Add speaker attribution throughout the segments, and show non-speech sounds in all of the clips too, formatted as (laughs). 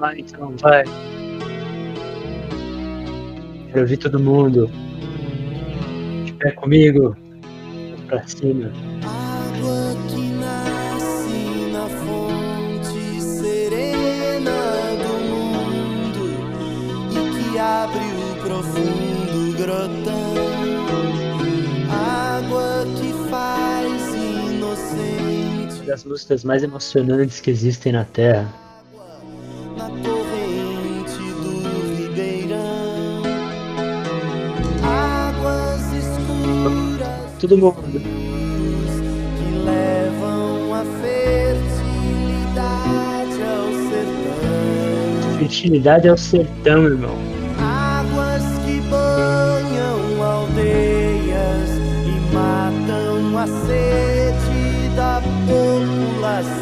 Speaker 1: lá então, vai. Quero ouvir todo mundo. De pé comigo. Pra cima.
Speaker 2: Água que nasce na fonte serena do mundo e que abre o profundo grotão. Água que faz inocente
Speaker 1: Das músicas mais emocionantes que existem na Terra. Todo mundo.
Speaker 2: que levam a fertilidade ao sertão.
Speaker 1: Fertilidade é o sertão, irmão.
Speaker 2: Águas que banham aldeias e matam a sede da população.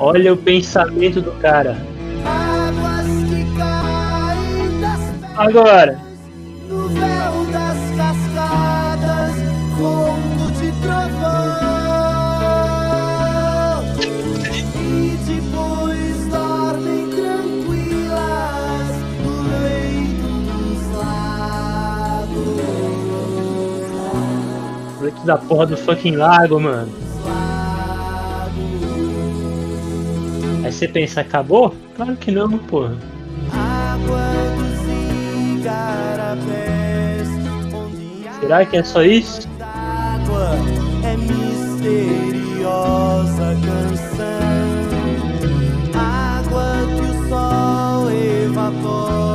Speaker 1: Olha o pensamento do cara.
Speaker 2: Águas que caem
Speaker 1: Agora. Da porra do fucking lago, mano. Aí você pensa, acabou? Claro que não, porra. Será que é só isso?
Speaker 2: é misteriosa canção. Água que o sol evapora,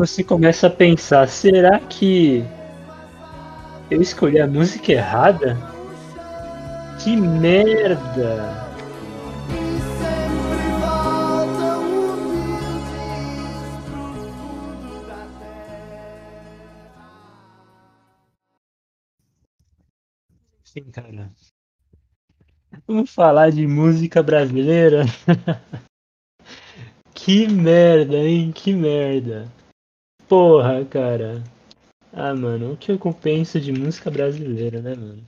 Speaker 1: Você começa a pensar, será que eu escolhi a música errada? Que merda! Sim, cara. Vamos falar de música brasileira? (laughs) que merda, hein? Que merda. Porra, cara. Ah, mano, o que eu compenso de música brasileira, né, mano?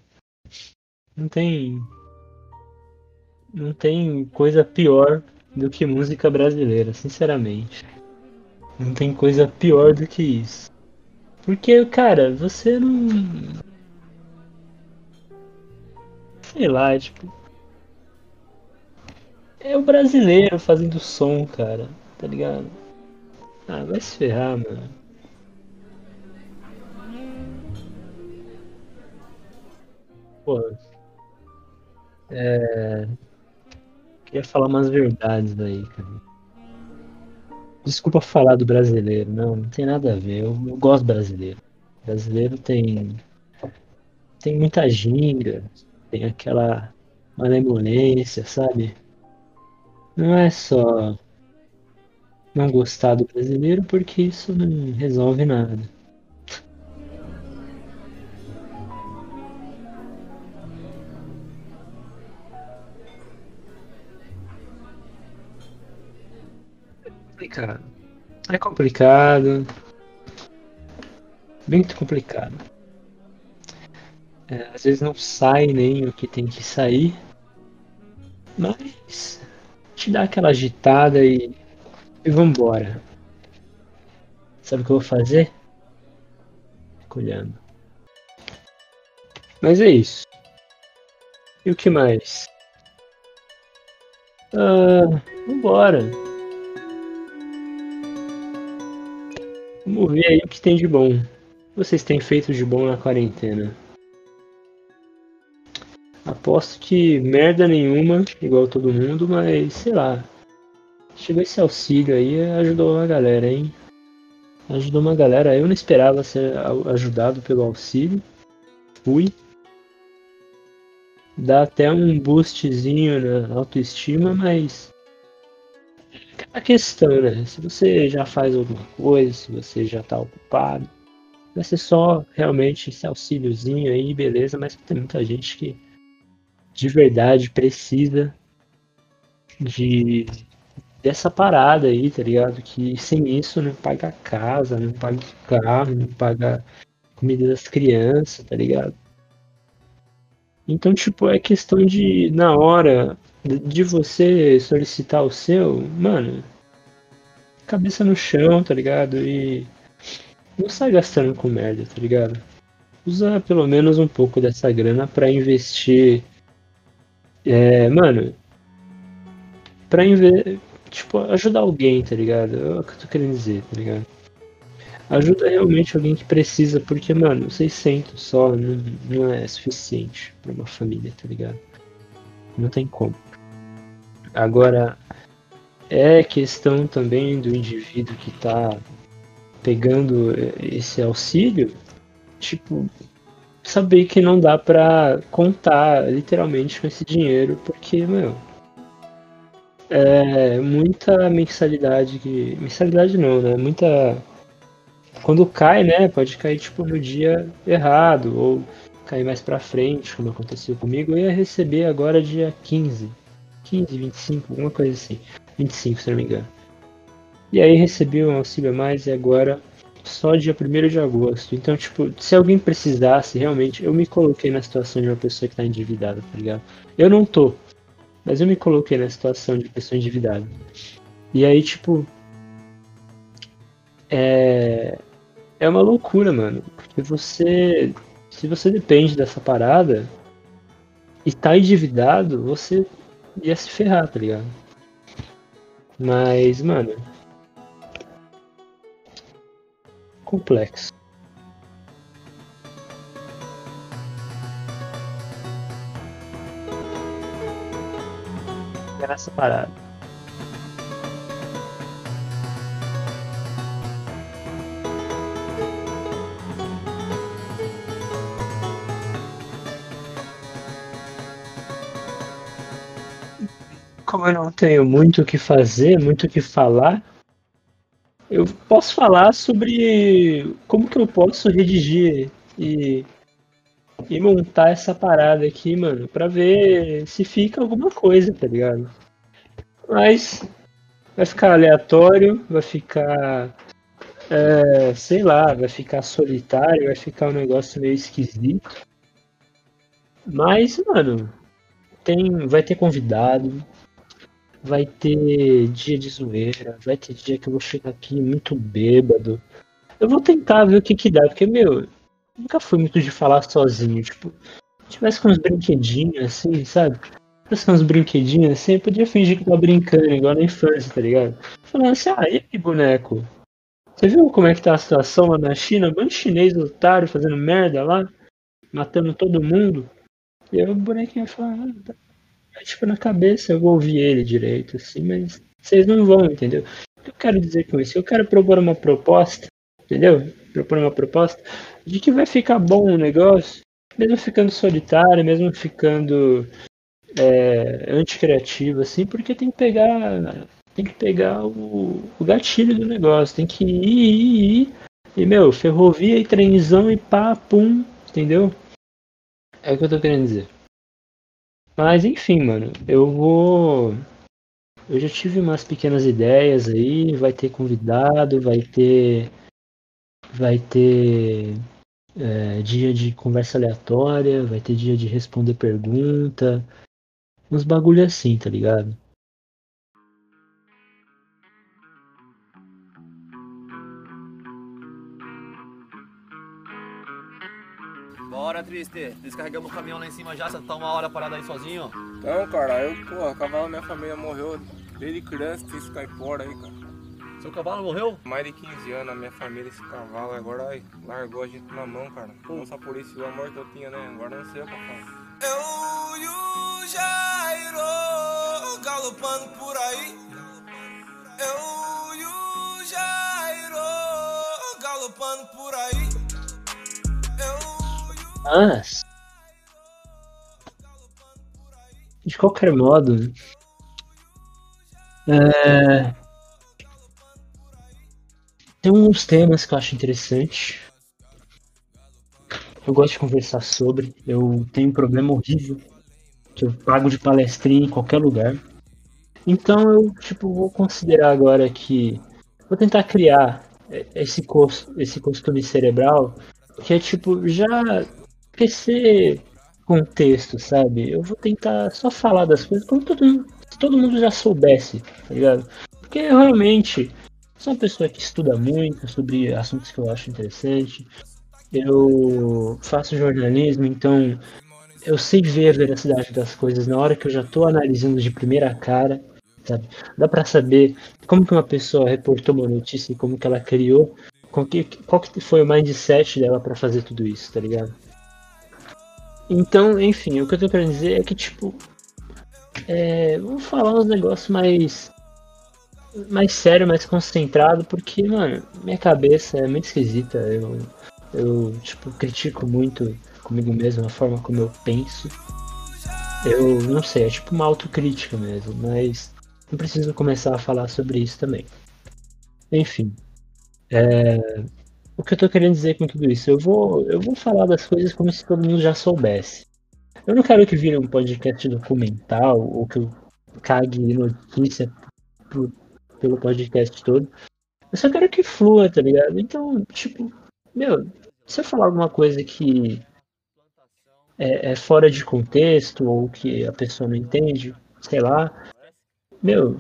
Speaker 1: Não tem. Não tem coisa pior do que música brasileira, sinceramente. Não tem coisa pior do que isso. Porque, cara, você não. Sei lá, tipo. É o brasileiro fazendo som, cara. Tá ligado? Ah, vai se ferrar, mano. Pô. É. Queria falar umas verdades aí, cara. Desculpa falar do brasileiro, não, não tem nada a ver. Eu, eu gosto brasileiro. Brasileiro tem. Tem muita ginga, tem aquela malemolência, sabe? Não é só não gostar do brasileiro, porque isso não resolve nada. complicado. É complicado. Muito complicado. É, às vezes não sai nem o que tem que sair. Mas te dá aquela agitada e, e vambora. Sabe o que eu vou fazer? Fico olhando. Mas é isso. E o que mais? Ah, vambora. Vamos ver aí o que tem de bom. Vocês têm feito de bom na quarentena? Aposto que merda nenhuma, igual todo mundo, mas sei lá. Chegou esse auxílio aí, ajudou uma galera, hein? Ajudou uma galera. Eu não esperava ser ajudado pelo auxílio. Fui. dá até um boostzinho na autoestima, mas a questão, né? Se você já faz alguma coisa, se você já tá ocupado, vai ser só realmente esse auxíliozinho aí, beleza, mas tem muita gente que de verdade precisa de dessa parada aí, tá ligado? Que sem isso não paga casa, não paga carro, não paga comida das crianças, tá ligado? Então, tipo, é questão de, na hora de você solicitar o seu, mano, cabeça no chão, tá ligado? E não sai gastando com merda, tá ligado? Usa pelo menos um pouco dessa grana pra investir. É, mano, pra investir. Tipo, ajudar alguém, tá ligado? É o que eu tô querendo dizer, tá ligado? Ajuda realmente alguém que precisa, porque, mano, 600 só não, não é suficiente pra uma família, tá ligado? Não tem como. Agora, é questão também do indivíduo que tá pegando esse auxílio, tipo, saber que não dá pra contar literalmente com esse dinheiro, porque, meu, é muita mensalidade que. Mensalidade não, né? Muita. Quando cai, né? Pode cair tipo no dia errado, ou cair mais pra frente, como aconteceu comigo. Eu ia receber agora dia 15. 15, 25, alguma coisa assim. 25, se não me engano. E aí recebi um auxílio a mais e agora só dia 1 de agosto. Então, tipo, se alguém precisasse, realmente, eu me coloquei na situação de uma pessoa que tá endividada, tá ligado? Eu não tô, mas eu me coloquei na situação de pessoa endividada. E aí, tipo. É. É uma loucura, mano. Porque você. Se você depende dessa parada e tá endividado, você ia se ferrar, tá ligado? Mas, mano. Complexo. É nessa parada. Como eu não tenho muito o que fazer, muito o que falar, eu posso falar sobre como que eu posso redigir e, e montar essa parada aqui, mano, pra ver se fica alguma coisa, tá ligado? Mas vai ficar aleatório, vai ficar. é, sei lá, vai ficar solitário, vai ficar um negócio meio esquisito. Mas, mano, tem, vai ter convidado, vai ter dia de zoeira, vai ter dia que eu vou chegar aqui muito bêbado. Eu vou tentar ver o que que dá, porque, meu, nunca fui muito de falar sozinho, tipo, se tivesse com uns brinquedinhos assim, sabe? Se tivesse com uns brinquedinhos assim, eu podia fingir que tava brincando, igual na infância, tá ligado? Falando assim, ah, e aí, boneco? Você viu como é que tá a situação lá na China? Um de chinês otário fazendo merda lá, matando todo mundo. E aí o bonequinho fala, ah, tá. Tipo, na cabeça eu vou ouvir ele direito, assim, mas vocês não vão, entendeu? O que eu quero dizer com isso? Eu quero propor uma proposta, entendeu? Propor uma proposta de que vai ficar bom o negócio, mesmo ficando solitário, mesmo ficando é, anticriativo, assim, porque tem que pegar. Tem que pegar o, o gatilho do negócio, tem que ir, ir, ir. E, meu, ferrovia e trenzão e pá, pum, entendeu? É o que eu tô querendo dizer. Mas enfim, mano, eu vou. Eu já tive umas pequenas ideias aí, vai ter convidado, vai ter. Vai ter é, dia de conversa aleatória, vai ter dia de responder pergunta. Uns bagulho assim, tá ligado?
Speaker 3: Bora, Triste. Descarregamos o caminhão lá em cima já, você tá uma hora parado aí sozinho.
Speaker 4: Não, cara, eu, porra, cavalo minha família morreu desde criança, tem esse caipora aí, cara.
Speaker 3: Seu cavalo morreu?
Speaker 4: Mais de 15 anos a minha família, esse cavalo, agora ai, largou a gente na mão, cara. Nossa, por isso o amor que eu tinha, né? Agora não sei o que eu faço.
Speaker 2: Eu e o Jairo galopando por aí. Eu e o Jairo galopando por aí. Eu e o
Speaker 1: Mas. De qualquer modo. É... Tem uns temas que eu acho interessante. Eu gosto de conversar sobre. Eu tenho um problema horrível. Que eu pago de palestrinha em qualquer lugar. Então eu tipo, vou considerar agora que. Vou tentar criar esse, esse costume cerebral que é tipo já esquecer contexto, sabe? Eu vou tentar só falar das coisas como todo mundo, se todo mundo já soubesse, tá ligado? Porque realmente sou uma pessoa que estuda muito sobre assuntos que eu acho interessante. Eu faço jornalismo, então eu sei ver a veracidade das coisas na hora que eu já estou analisando de primeira cara, sabe? Dá para saber como que uma pessoa reportou uma notícia e como que ela criou, qual que, foi o mindset dela para fazer tudo isso, tá ligado? Então, enfim, o que eu tô querendo dizer é que, tipo, é, vamos falar uns negócios mais mais sério, mais concentrado, porque, mano, minha cabeça é muito esquisita. Eu, eu tipo, critico muito comigo mesmo a forma como eu penso. Eu não sei, é tipo uma autocrítica mesmo, mas não preciso começar a falar sobre isso também. Enfim, é, o que eu tô querendo dizer com tudo isso? Eu vou, eu vou falar das coisas como se todo mundo já soubesse. Eu não quero que vire um podcast documental ou que eu cague notícia pro, pelo podcast todo. Eu só quero que flua, tá ligado? Então, tipo, meu, se eu falar alguma coisa que é, é fora de contexto ou que a pessoa não entende, sei lá, meu,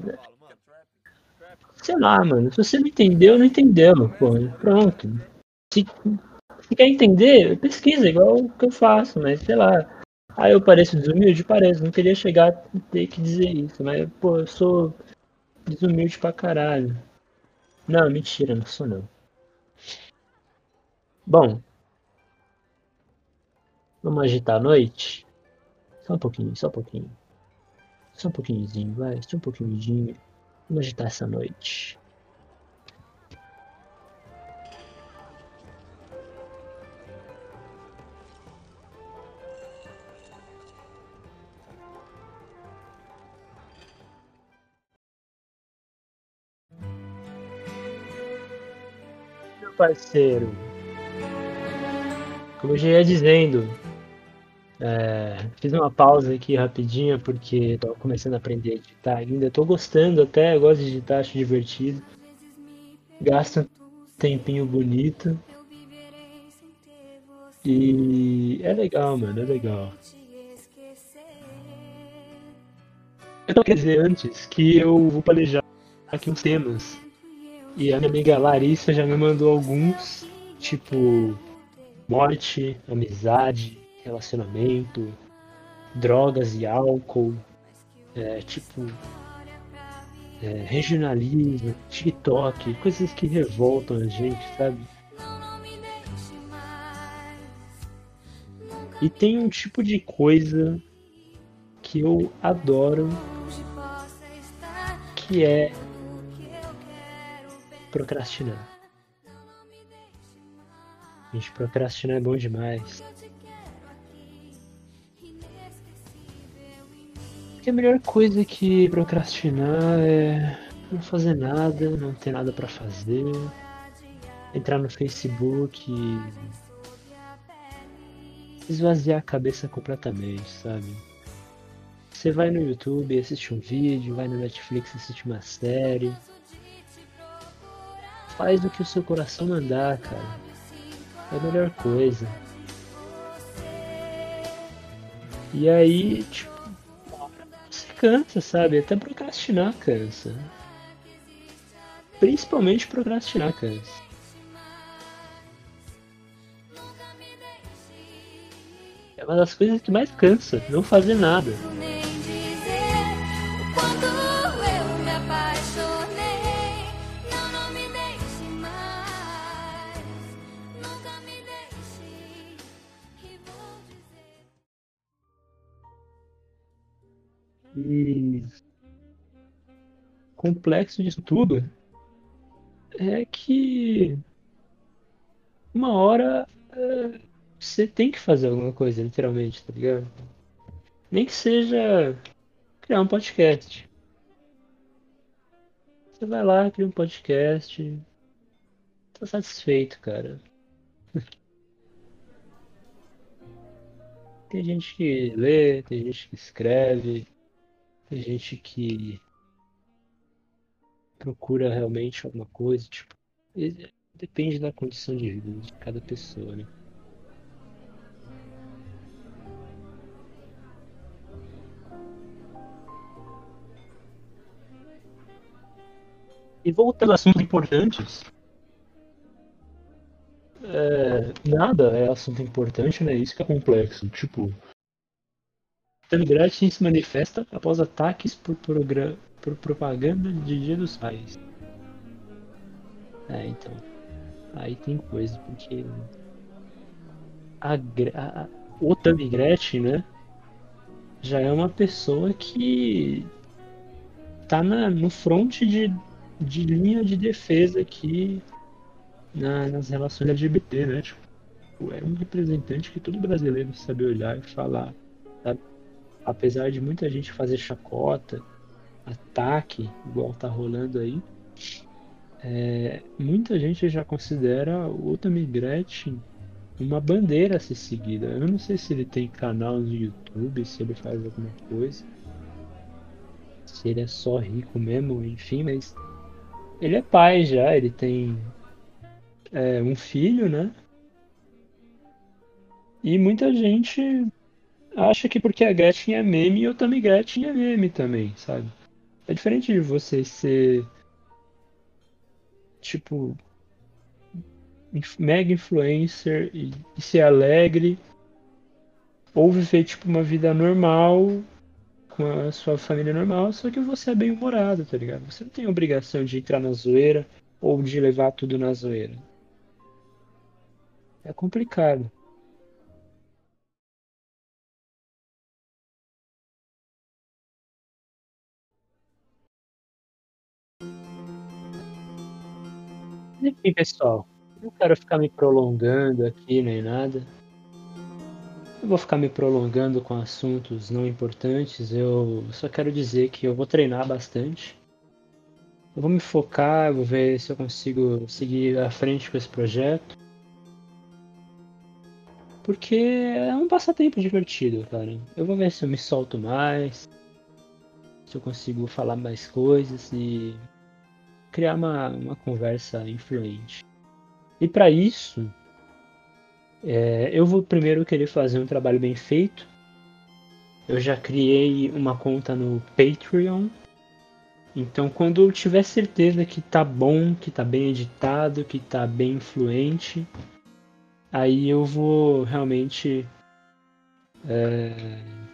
Speaker 1: sei lá, mano. Se você não entendeu, não entendeu, pô. Pronto. Se, se quer entender, pesquisa, igual o que eu faço, mas sei lá. Ah, eu pareço desumilde? Pareço. Não queria chegar a ter que dizer isso, mas, pô, eu sou desumilde pra caralho. Não, mentira, não sou não. Bom. Vamos agitar a noite? Só um pouquinho, só um pouquinho. Só um pouquinhozinho, vai. Só um pouquinho. Vamos agitar essa noite. Parceiro, como eu já ia dizendo, é, fiz uma pausa aqui rapidinha porque estou começando a aprender a editar ainda. Estou gostando até, gosto de editar, acho divertido. Gasto um tempinho bonito. E é legal, mano, é legal. Eu quero dizer antes que eu vou planejar aqui uns temas. E a minha amiga Larissa já me mandou alguns, tipo morte, amizade, relacionamento, drogas e álcool, é, tipo é, regionalismo, TikTok, coisas que revoltam a gente, sabe? E tem um tipo de coisa que eu adoro, que é procrastinar. Gente, procrastinar é bom demais. que a melhor coisa que procrastinar é não fazer nada, não ter nada para fazer, entrar no Facebook e esvaziar a cabeça completamente, sabe? Você vai no YouTube, assiste um vídeo, vai no Netflix, assiste uma série. Faz o que o seu coração mandar, cara. É a melhor coisa. E aí, tipo, cansa, sabe? Até procrastinar cansa. Principalmente procrastinar cansa. É uma das coisas que mais cansa, não fazer nada. Complexo disso tudo é que uma hora é, você tem que fazer alguma coisa, literalmente, tá ligado? Nem que seja criar um podcast. Você vai lá, cria um podcast. Tá satisfeito, cara. (laughs) Tem gente que lê, tem gente que escreve, tem gente que procura realmente alguma coisa, tipo, depende da condição de vida de cada pessoa, né? E voltando a assuntos importantes, é, nada é assunto importante, né? Isso que é complexo. Tipo, Gretchen se manifesta após ataques por, por propaganda de Dia dos Pais. É, então. Aí tem coisa, porque. A, a, o Gretchen, né? Já é uma pessoa que tá na, no front de, de linha de defesa aqui na, nas relações LGBT, né? Tipo, é um representante que todo brasileiro sabe olhar e falar, sabe? Apesar de muita gente fazer chacota, ataque, igual tá rolando aí, é, muita gente já considera o Tammy Gretchen uma bandeira a ser seguida. Eu não sei se ele tem canal no YouTube, se ele faz alguma coisa, se ele é só rico mesmo, enfim, mas ele é pai já, ele tem é, um filho, né? E muita gente acha que porque a Gretchen é meme, eu também Gretchen é meme também, sabe? É diferente de você ser tipo mega influencer e, e ser alegre ou viver tipo uma vida normal com a sua família normal, só que você é bem humorado, tá ligado? Você não tem obrigação de entrar na zoeira ou de levar tudo na zoeira. É complicado. Enfim, pessoal, não quero ficar me prolongando aqui nem nada. Eu vou ficar me prolongando com assuntos não importantes. Eu só quero dizer que eu vou treinar bastante. Eu vou me focar, vou ver se eu consigo seguir à frente com esse projeto. Porque é um passatempo divertido, cara. Eu vou ver se eu me solto mais, se eu consigo falar mais coisas e criar uma, uma conversa influente. E para isso, é, eu vou primeiro querer fazer um trabalho bem feito. Eu já criei uma conta no Patreon. Então, quando eu tiver certeza que tá bom, que tá bem editado, que tá bem influente, aí eu vou realmente é,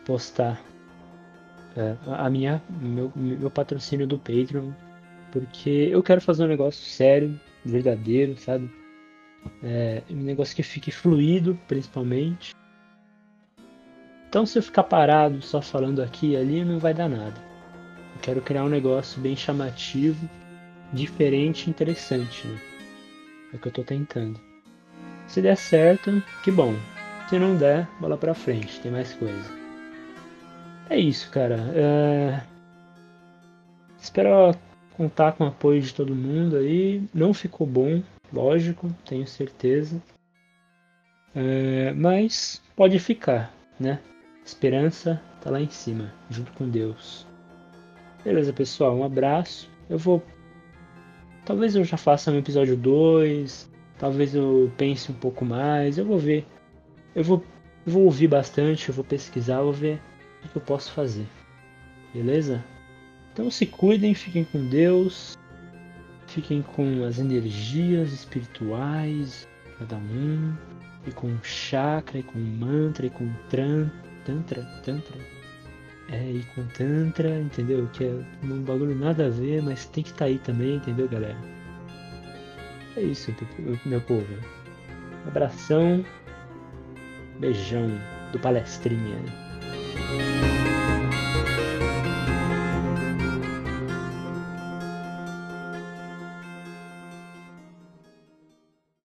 Speaker 1: postar é, a minha meu, meu patrocínio do Patreon porque eu quero fazer um negócio sério verdadeiro sabe é, um negócio que fique fluido principalmente então se eu ficar parado só falando aqui e ali não vai dar nada eu quero criar um negócio bem chamativo diferente interessante né? é o que eu tô tentando se der certo, que bom. Se não der, bola pra frente, tem mais coisa. É isso, cara. É... Espero contar com o apoio de todo mundo aí. Não ficou bom, lógico, tenho certeza. É... Mas pode ficar, né? Esperança tá lá em cima, junto com Deus. Beleza, pessoal, um abraço. Eu vou. Talvez eu já faça um episódio 2, Talvez eu pense um pouco mais, eu vou ver. Eu vou, eu vou ouvir bastante, eu vou pesquisar, eu vou ver o que eu posso fazer. Beleza? Então se cuidem, fiquem com Deus, fiquem com as energias espirituais, cada um, e com chakra, e com mantra, e com tran, tantra, tantra. É, e com tantra, entendeu? Que é um bagulho nada a ver, mas tem que estar tá aí também, entendeu, galera? É isso, meu povo. Abração, beijão do palestrinha.